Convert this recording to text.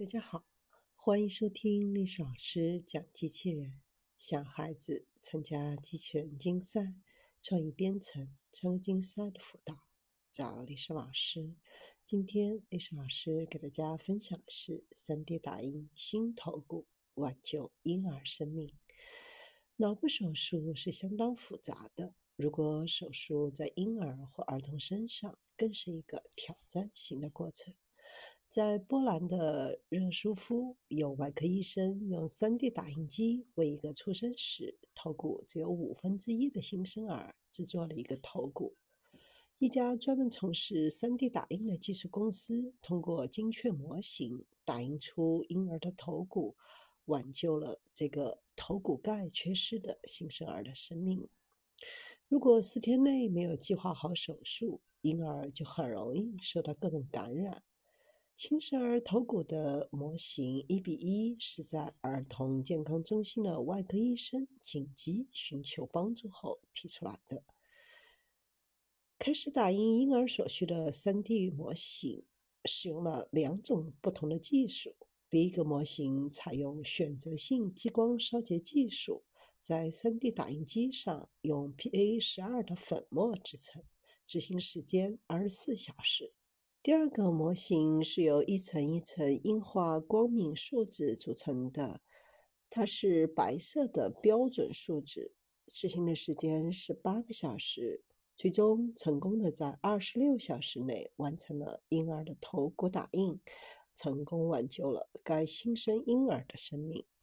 大家好，欢迎收听历史老师讲机器人。想孩子参加机器人竞赛、创意编程、创意竞赛的辅导，找历史老师。今天历史老师给大家分享的是 3D 打印新头骨，挽救婴儿生命。脑部手术是相当复杂的，如果手术在婴儿或儿童身上，更是一个挑战性的过程。在波兰的热舒夫，有外科医生用 3D 打印机为一个出生时头骨只有五分之一的新生儿制作了一个头骨。一家专门从事 3D 打印的技术公司，通过精确模型打印出婴儿的头骨，挽救了这个头骨盖缺失的新生儿的生命。如果四天内没有计划好手术，婴儿就很容易受到各种感染。新生儿头骨的模型一比一是在儿童健康中心的外科医生紧急寻求帮助后提出来的。开始打印婴儿所需的 3D 模型，使用了两种不同的技术。第一个模型采用选择性激光烧结技术，在 3D 打印机上用 PA12 的粉末制成，执行时间二十四小时。第二个模型是由一层一层硬化光敏树脂组成的，它是白色的标准树脂，执行的时间是八个小时，最终成功的在二十六小时内完成了婴儿的头骨打印，成功挽救了该新生婴儿的生命。